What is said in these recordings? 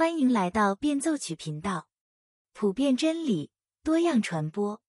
欢迎来到变奏曲频道，普遍真理，多样传播。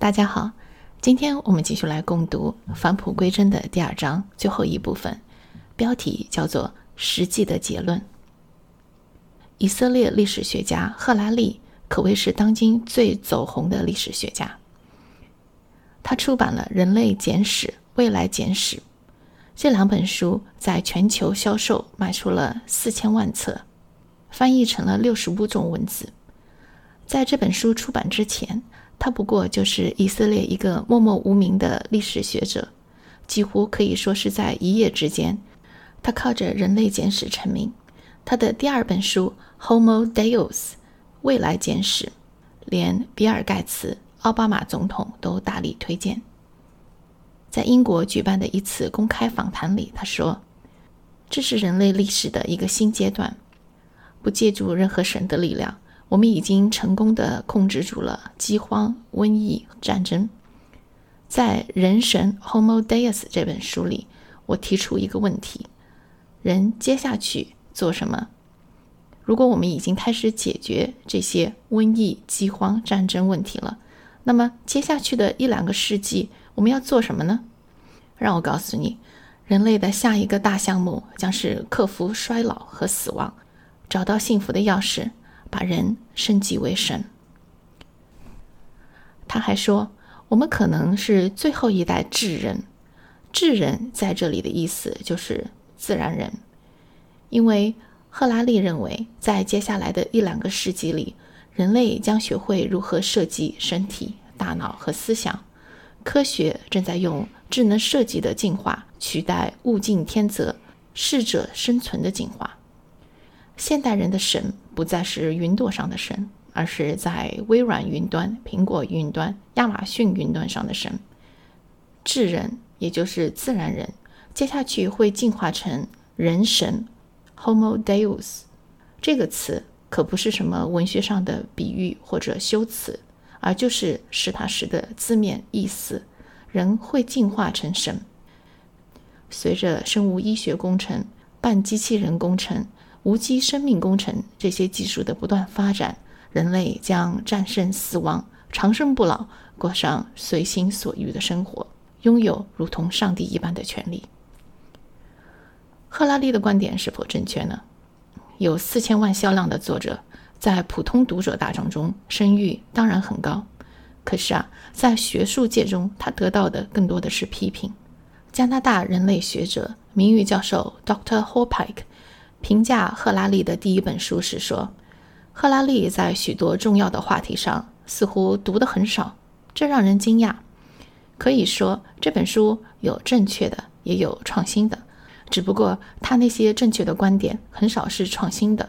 大家好，今天我们继续来共读《返璞归真》的第二章最后一部分，标题叫做“实际的结论”。以色列历史学家赫拉利可谓是当今最走红的历史学家。他出版了《人类简史》《未来简史》这两本书，在全球销售卖出了四千万册，翻译成了六十五种文字。在这本书出版之前，他不过就是以色列一个默默无名的历史学者，几乎可以说是在一夜之间，他靠着《人类简史》成名。他的第二本书《Homo Deus》《未来简史》，连比尔盖茨。奥巴马总统都大力推荐。在英国举办的一次公开访谈里，他说：“这是人类历史的一个新阶段，不借助任何神的力量，我们已经成功的控制住了饥荒、瘟疫、战争。”在《人神 Homo Deus》这本书里，我提出一个问题：人接下去做什么？如果我们已经开始解决这些瘟疫、饥荒、战争问题了？那么接下去的一两个世纪，我们要做什么呢？让我告诉你，人类的下一个大项目将是克服衰老和死亡，找到幸福的钥匙，把人升级为神。他还说，我们可能是最后一代智人。智人在这里的意思就是自然人，因为赫拉利认为，在接下来的一两个世纪里。人类将学会如何设计身体、大脑和思想。科学正在用智能设计的进化取代物竞天择、适者生存的进化。现代人的神不再是云朵上的神，而是在微软云端、苹果云端、亚马逊云端上的神。智人，也就是自然人，接下去会进化成人神 （Homo Deus） 这个词。可不是什么文学上的比喻或者修辞，而就是实打实的字面意思。人会进化成神。随着生物医学工程、半机器人工程、无机生命工程这些技术的不断发展，人类将战胜死亡，长生不老，过上随心所欲的生活，拥有如同上帝一般的权利。赫拉利的观点是否正确呢？有四千万销量的作者，在普通读者大众中声誉当然很高。可是啊，在学术界中，他得到的更多的是批评。加拿大人类学者、名誉教授 Dr. Hopike 评价赫拉利的第一本书时说：“赫拉利在许多重要的话题上似乎读得很少，这让人惊讶。可以说，这本书有正确的，也有创新的。”只不过他那些正确的观点很少是创新的，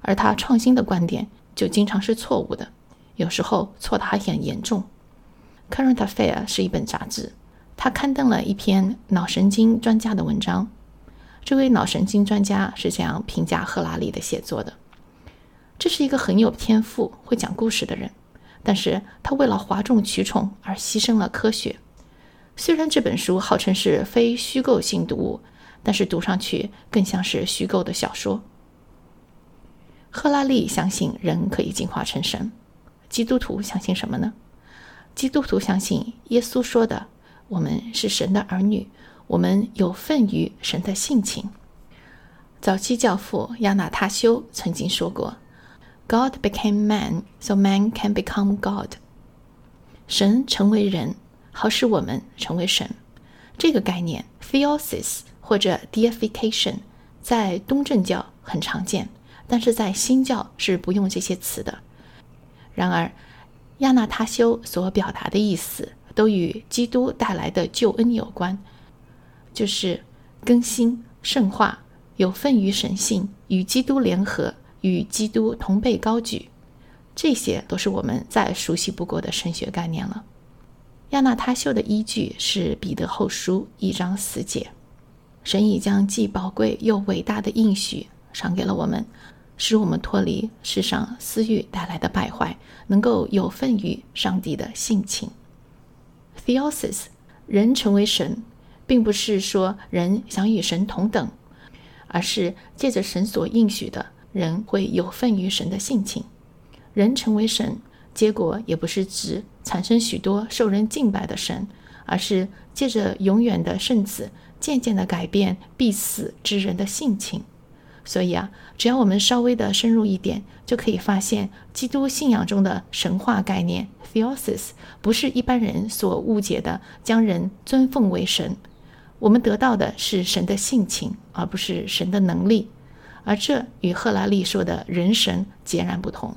而他创新的观点就经常是错误的，有时候错的还很严重。《Current Affair》是一本杂志，他刊登了一篇脑神经专家的文章。这位脑神经专家是这样评价赫拉利的写作的：这是一个很有天赋、会讲故事的人，但是他为了哗众取宠而牺牲了科学。虽然这本书号称是非虚构性读物。但是读上去更像是虚构的小说。赫拉利相信人可以进化成神，基督徒相信什么呢？基督徒相信耶稣说的：“我们是神的儿女，我们有份于神的性情。”早期教父亚纳他修曾经说过：“God became man, so man can become God。”神成为人，好使我们成为神。这个概念，theosis。或者 deification，在东正教很常见，但是在新教是不用这些词的。然而，亚纳他修所表达的意思都与基督带来的救恩有关，就是更新、圣化、有份于神性、与基督联合、与基督同被高举，这些都是我们再熟悉不过的神学概念了。亚纳他修的依据是彼得后书一章四节。神已将既宝贵又伟大的应许赏给了我们，使我们脱离世上私欲带来的败坏，能够有份于上帝的性情。Theosis 人成为神，并不是说人想与神同等，而是借着神所应许的，人会有份于神的性情。人成为神，结果也不是指产生许多受人敬拜的神，而是借着永远的圣子，渐渐地改变必死之人的性情。所以啊，只要我们稍微的深入一点，就可以发现，基督信仰中的神话概念 （theosis） 不是一般人所误解的将人尊奉为神。我们得到的是神的性情，而不是神的能力。而这与赫拉利说的人神截然不同。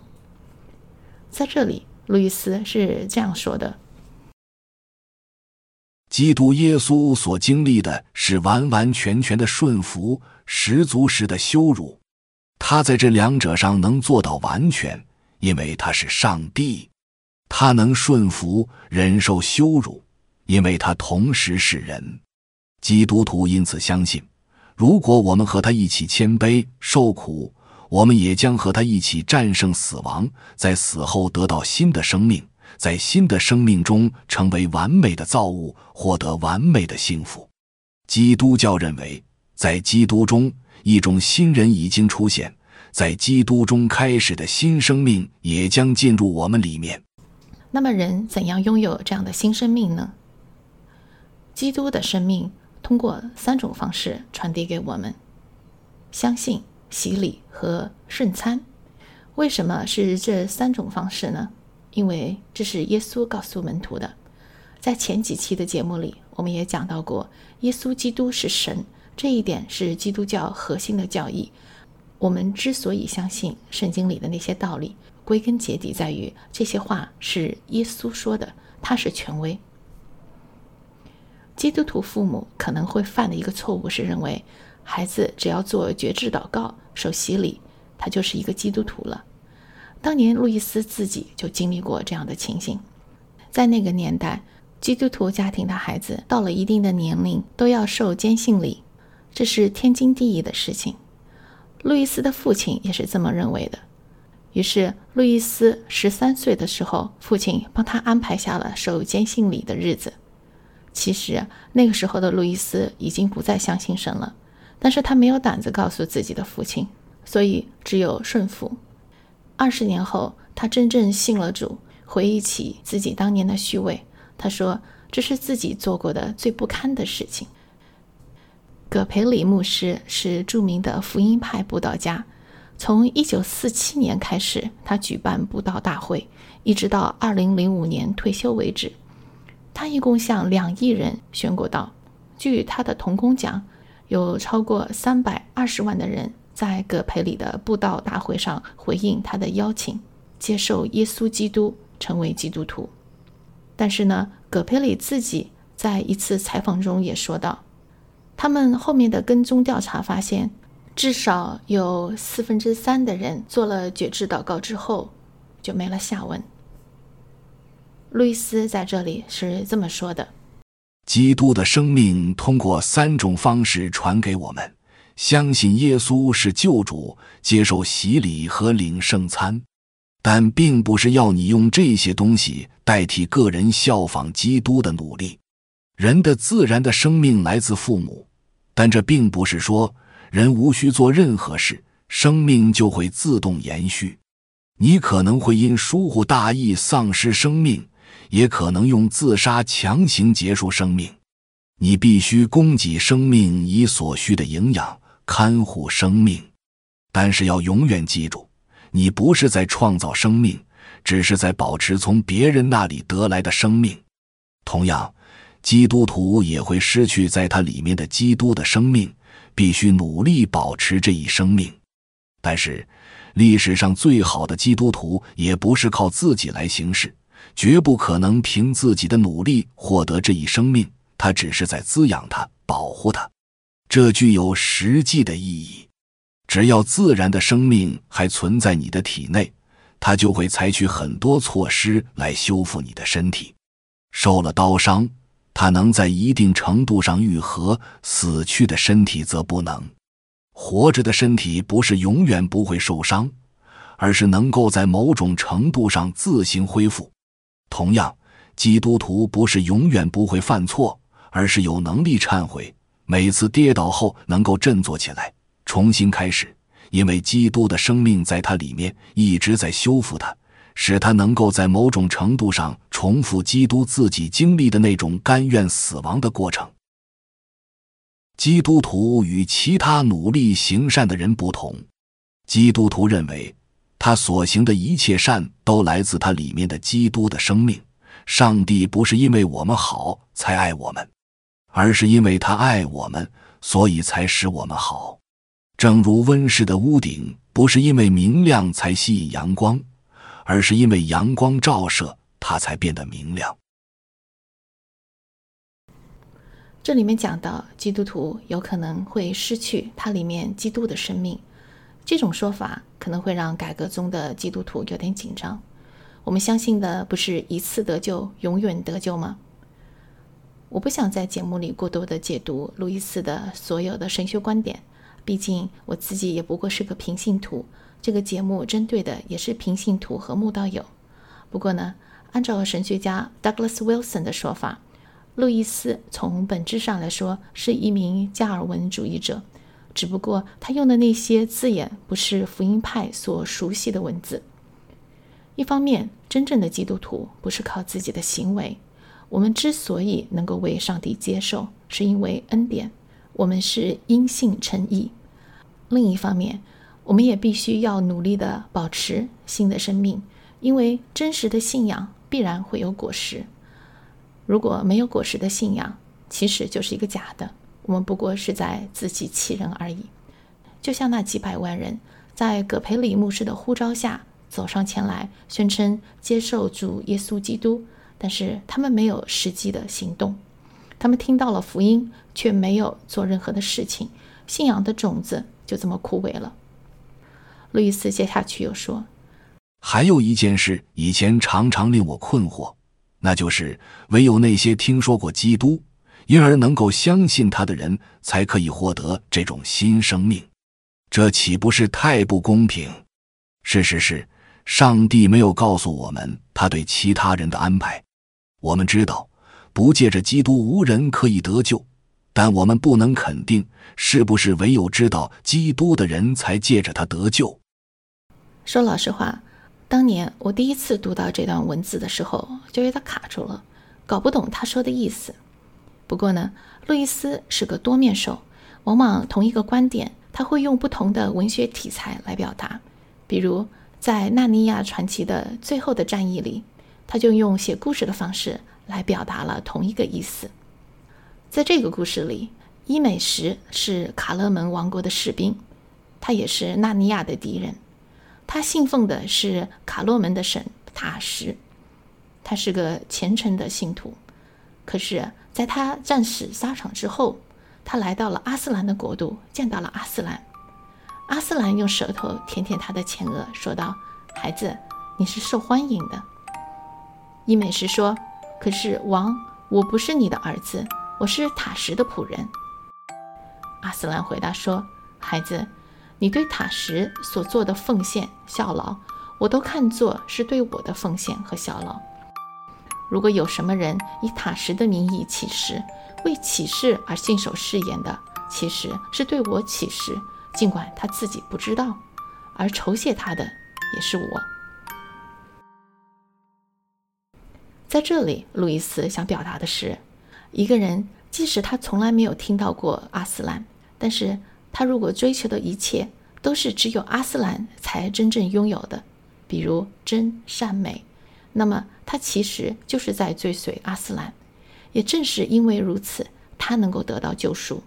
在这里，路易斯是这样说的：“基督耶稣所经历的是完完全全的顺服。”十足时的羞辱，他在这两者上能做到完全，因为他是上帝；他能顺服、忍受羞辱，因为他同时是人。基督徒因此相信，如果我们和他一起谦卑受苦，我们也将和他一起战胜死亡，在死后得到新的生命，在新的生命中成为完美的造物，获得完美的幸福。基督教认为。在基督中，一种新人已经出现，在基督中开始的新生命也将进入我们里面。那么，人怎样拥有这样的新生命呢？基督的生命通过三种方式传递给我们：相信、洗礼和圣餐。为什么是这三种方式呢？因为这是耶稣告诉门徒的。在前几期的节目里，我们也讲到过，耶稣基督是神。这一点是基督教核心的教义。我们之所以相信圣经里的那些道理，归根结底在于这些话是耶稣说的，他是权威。基督徒父母可能会犯的一个错误是认为，孩子只要做绝志祷告、受洗礼，他就是一个基督徒了。当年路易斯自己就经历过这样的情形，在那个年代，基督徒家庭的孩子到了一定的年龄都要受坚信礼。这是天经地义的事情，路易斯的父亲也是这么认为的。于是，路易斯十三岁的时候，父亲帮他安排下了受坚信礼的日子。其实，那个时候的路易斯已经不再相信神了，但是他没有胆子告诉自己的父亲，所以只有顺服。二十年后，他真正信了主，回忆起自己当年的虚伪，他说：“这是自己做过的最不堪的事情。”葛培里牧师是著名的福音派布道家。从1947年开始，他举办布道大会，一直到2005年退休为止。他一共向两亿人宣过道。据他的同工讲，有超过320万的人在葛培里的布道大会上回应他的邀请，接受耶稣基督，成为基督徒。但是呢，葛培里自己在一次采访中也说道。他们后面的跟踪调查发现，至少有四分之三的人做了觉知祷告之后就没了下文。路易斯在这里是这么说的：“基督的生命通过三种方式传给我们：相信耶稣是救主，接受洗礼和领圣餐。但并不是要你用这些东西代替个人效仿基督的努力。人的自然的生命来自父母。”但这并不是说人无需做任何事，生命就会自动延续。你可能会因疏忽大意丧失生命，也可能用自杀强行结束生命。你必须供给生命以所需的营养，看护生命。但是要永远记住，你不是在创造生命，只是在保持从别人那里得来的生命。同样。基督徒也会失去在他里面的基督的生命，必须努力保持这一生命。但是，历史上最好的基督徒也不是靠自己来行事，绝不可能凭自己的努力获得这一生命。他只是在滋养他，保护他，这具有实际的意义。只要自然的生命还存在你的体内，它就会采取很多措施来修复你的身体。受了刀伤。它能在一定程度上愈合，死去的身体则不能。活着的身体不是永远不会受伤，而是能够在某种程度上自行恢复。同样，基督徒不是永远不会犯错，而是有能力忏悔，每次跌倒后能够振作起来，重新开始。因为基督的生命在他里面一直在修复他，使他能够在某种程度上重复基督自己经历的那种甘愿死亡的过程。基督徒与其他努力行善的人不同，基督徒认为他所行的一切善都来自他里面的基督的生命。上帝不是因为我们好才爱我们，而是因为他爱我们，所以才使我们好。正如温室的屋顶不是因为明亮才吸引阳光，而是因为阳光照射它才变得明亮。这里面讲到，基督徒有可能会失去他里面基督的生命，这种说法可能会让改革宗的基督徒有点紧张。我们相信的不是一次得救，永远得救吗？我不想在节目里过多的解读路易斯的所有的神学观点，毕竟我自己也不过是个平信徒。这个节目针对的也是平信徒和慕道友。不过呢，按照神学家 Douglas Wilson 的说法。路易斯从本质上来说是一名加尔文主义者，只不过他用的那些字眼不是福音派所熟悉的文字。一方面，真正的基督徒不是靠自己的行为，我们之所以能够为上帝接受，是因为恩典，我们是因信称义。另一方面，我们也必须要努力的保持新的生命，因为真实的信仰必然会有果实。如果没有果实的信仰，其实就是一个假的。我们不过是在自欺欺人而已。就像那几百万人在葛培里牧师的呼召下走上前来，宣称接受主耶稣基督，但是他们没有实际的行动。他们听到了福音，却没有做任何的事情，信仰的种子就这么枯萎了。路易斯接下去又说：“还有一件事，以前常常令我困惑。”那就是唯有那些听说过基督，因而能够相信他的人，才可以获得这种新生命。这岂不是太不公平？事实是，上帝没有告诉我们他对其他人的安排。我们知道，不借着基督，无人可以得救，但我们不能肯定是不是唯有知道基督的人才借着他得救。说老实话。当年我第一次读到这段文字的时候，就有点卡住了，搞不懂他说的意思。不过呢，路易斯是个多面手，往往同一个观点，他会用不同的文学题材来表达。比如在《纳尼亚传奇》的最后的战役里，他就用写故事的方式来表达了同一个意思。在这个故事里，伊美什是卡勒门王国的士兵，他也是纳尼亚的敌人。他信奉的是卡洛门的神塔什，他是个虔诚的信徒。可是，在他战死沙场之后，他来到了阿斯兰的国度，见到了阿斯兰。阿斯兰用舌头舔舔他的前额，说道：“孩子，你是受欢迎的。”伊美什说：“可是王，我不是你的儿子，我是塔什的仆人。”阿斯兰回答说：“孩子。”你对塔什所做的奉献效劳，我都看作是对我的奉献和效劳。如果有什么人以塔什的名义起誓，为起誓而信守誓言的，其实是对我起誓，尽管他自己不知道。而酬谢他的也是我。在这里，路易斯想表达的是，一个人即使他从来没有听到过阿斯兰，但是。他如果追求的一切都是只有阿斯兰才真正拥有的，比如真善美，那么他其实就是在追随阿斯兰。也正是因为如此，他能够得到救赎。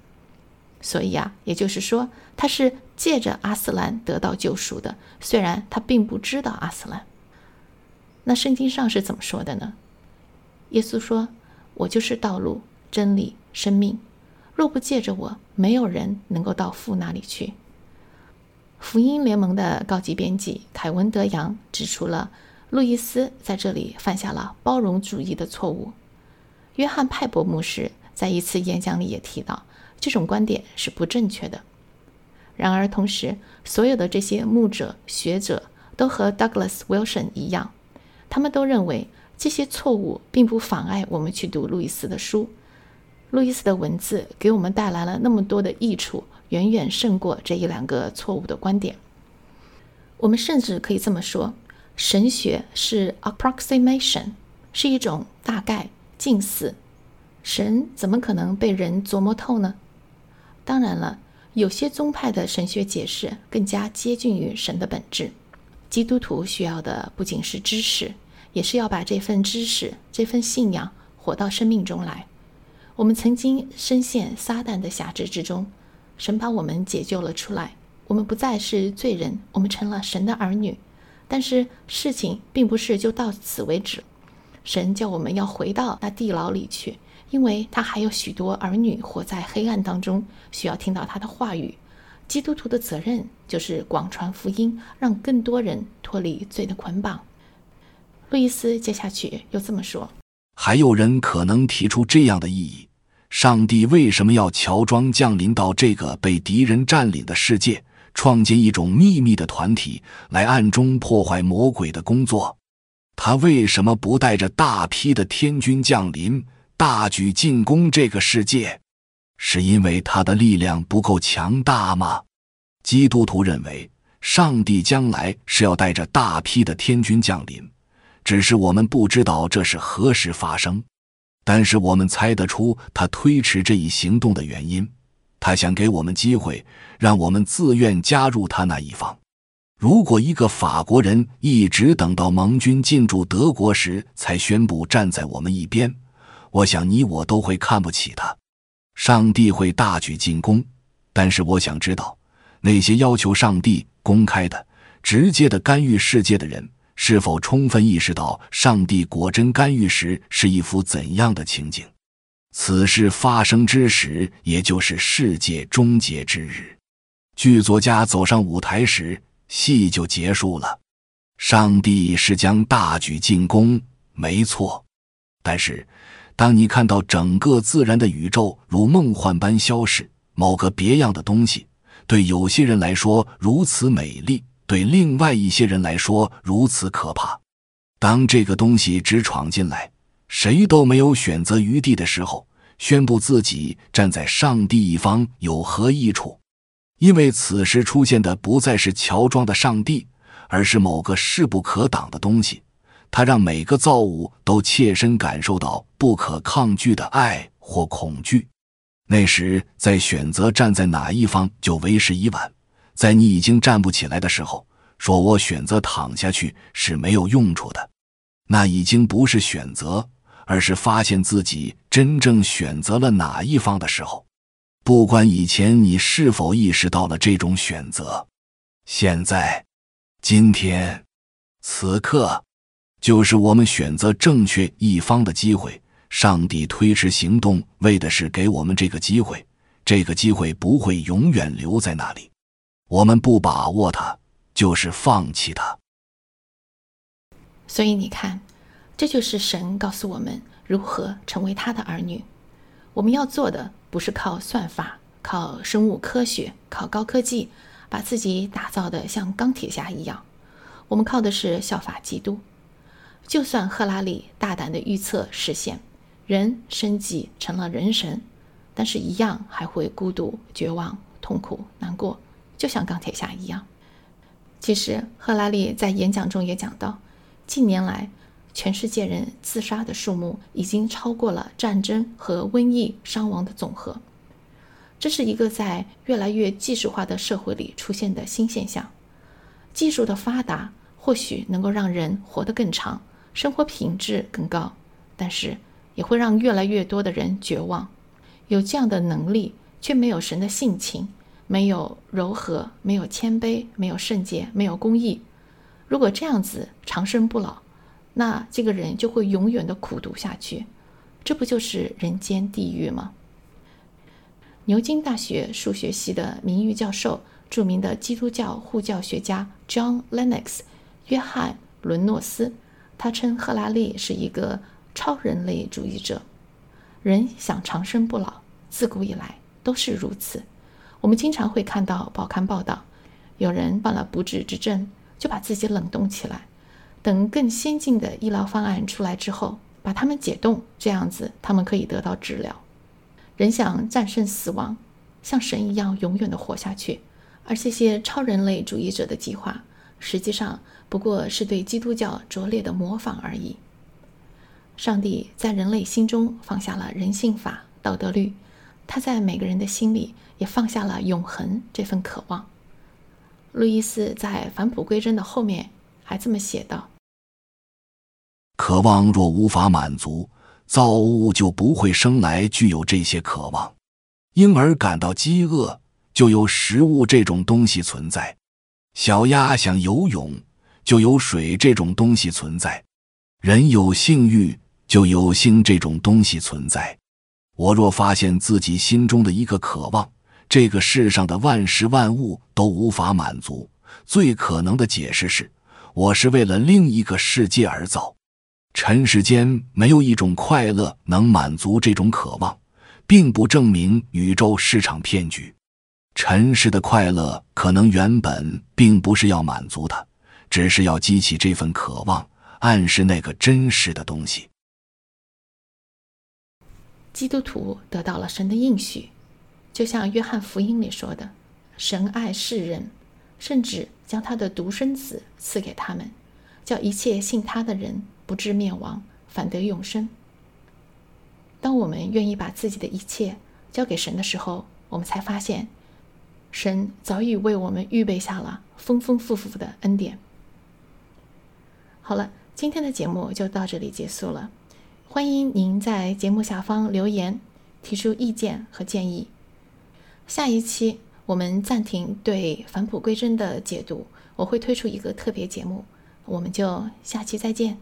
所以啊，也就是说，他是借着阿斯兰得到救赎的，虽然他并不知道阿斯兰。那圣经上是怎么说的呢？耶稣说：“我就是道路、真理、生命。”若不借着我，没有人能够到父那里去。福音联盟的高级编辑凯文·德扬指出了路易斯在这里犯下了包容主义的错误。约翰·派伯牧师在一次演讲里也提到，这种观点是不正确的。然而，同时所有的这些牧者、学者都和 Douglas Wilson 一样，他们都认为这些错误并不妨碍我们去读路易斯的书。路易斯的文字给我们带来了那么多的益处，远远胜过这一两个错误的观点。我们甚至可以这么说：神学是 approximation，是一种大概、近似。神怎么可能被人琢磨透呢？当然了，有些宗派的神学解释更加接近于神的本质。基督徒需要的不仅是知识，也是要把这份知识、这份信仰活到生命中来。我们曾经深陷撒旦的辖制之中，神把我们解救了出来，我们不再是罪人，我们成了神的儿女。但是事情并不是就到此为止，神叫我们要回到那地牢里去。因为他还有许多儿女活在黑暗当中，需要听到他的话语。基督徒的责任就是广传福音，让更多人脱离罪的捆绑。路易斯接下去又这么说：还有人可能提出这样的意义：上帝为什么要乔装降临到这个被敌人占领的世界，创建一种秘密的团体来暗中破坏魔鬼的工作？他为什么不带着大批的天军降临？大举进攻这个世界，是因为他的力量不够强大吗？基督徒认为，上帝将来是要带着大批的天军降临，只是我们不知道这是何时发生。但是我们猜得出他推迟这一行动的原因，他想给我们机会，让我们自愿加入他那一方。如果一个法国人一直等到盟军进驻德国时才宣布站在我们一边，我想你我都会看不起他，上帝会大举进攻，但是我想知道，那些要求上帝公开的、直接的干预世界的人，是否充分意识到上帝果真干预时是一幅怎样的情景？此事发生之时，也就是世界终结之日。剧作家走上舞台时，戏就结束了。上帝是将大举进攻，没错，但是。当你看到整个自然的宇宙如梦幻般消逝，某个别样的东西对有些人来说如此美丽，对另外一些人来说如此可怕。当这个东西直闯进来，谁都没有选择余地的时候，宣布自己站在上帝一方有何益处？因为此时出现的不再是乔装的上帝，而是某个势不可挡的东西。它让每个造物都切身感受到不可抗拒的爱或恐惧。那时，再选择站在哪一方就为时已晚。在你已经站不起来的时候，说我选择躺下去是没有用处的。那已经不是选择，而是发现自己真正选择了哪一方的时候。不管以前你是否意识到了这种选择，现在、今天、此刻。就是我们选择正确一方的机会。上帝推迟行动，为的是给我们这个机会。这个机会不会永远留在那里。我们不把握它，就是放弃它。所以你看，这就是神告诉我们如何成为他的儿女。我们要做的不是靠算法、靠生物科学、靠高科技，把自己打造的像钢铁侠一样。我们靠的是效法基督。就算赫拉利大胆的预测实现，人升级成了人神，但是一样还会孤独、绝望、痛苦、难过，就像钢铁侠一样。其实，赫拉利在演讲中也讲到，近年来全世界人自杀的数目已经超过了战争和瘟疫伤亡的总和。这是一个在越来越技术化的社会里出现的新现象。技术的发达或许能够让人活得更长。生活品质更高，但是也会让越来越多的人绝望。有这样的能力，却没有神的性情，没有柔和，没有谦卑，没有圣洁，没有公义。如果这样子长生不老，那这个人就会永远的苦读下去。这不就是人间地狱吗？牛津大学数学系的名誉教授、著名的基督教护教学家 John Lennox（ 约翰·伦诺斯）。他称赫拉利是一个超人类主义者。人想长生不老，自古以来都是如此。我们经常会看到报刊报道，有人犯了不治之症，就把自己冷冻起来，等更先进的医疗方案出来之后，把他们解冻，这样子他们可以得到治疗。人想战胜死亡，像神一样永远的活下去，而这些超人类主义者的计划，实际上不过是对基督教拙劣的模仿而已。上帝在人类心中放下了人性法、道德律，他在每个人的心里也放下了永恒这份渴望。路易斯在返璞归真的后面还这么写道：“渴望若无法满足。”造物就不会生来具有这些渴望，婴儿感到饥饿，就有食物这种东西存在；小鸭想游泳，就有水这种东西存在；人有性欲，就有性这种东西存在。我若发现自己心中的一个渴望，这个世上的万事万物都无法满足，最可能的解释是，我是为了另一个世界而造。尘世间没有一种快乐能满足这种渴望，并不证明宇宙是场骗局。尘世的快乐可能原本并不是要满足它，只是要激起这份渴望，暗示那个真实的东西。基督徒得到了神的应许，就像约翰福音里说的：“神爱世人，甚至将他的独生子赐给他们，叫一切信他的人。”不至灭亡，反得永生。当我们愿意把自己的一切交给神的时候，我们才发现，神早已为我们预备下了丰丰富富的恩典。好了，今天的节目就到这里结束了。欢迎您在节目下方留言，提出意见和建议。下一期我们暂停对返璞归真的解读，我会推出一个特别节目，我们就下期再见。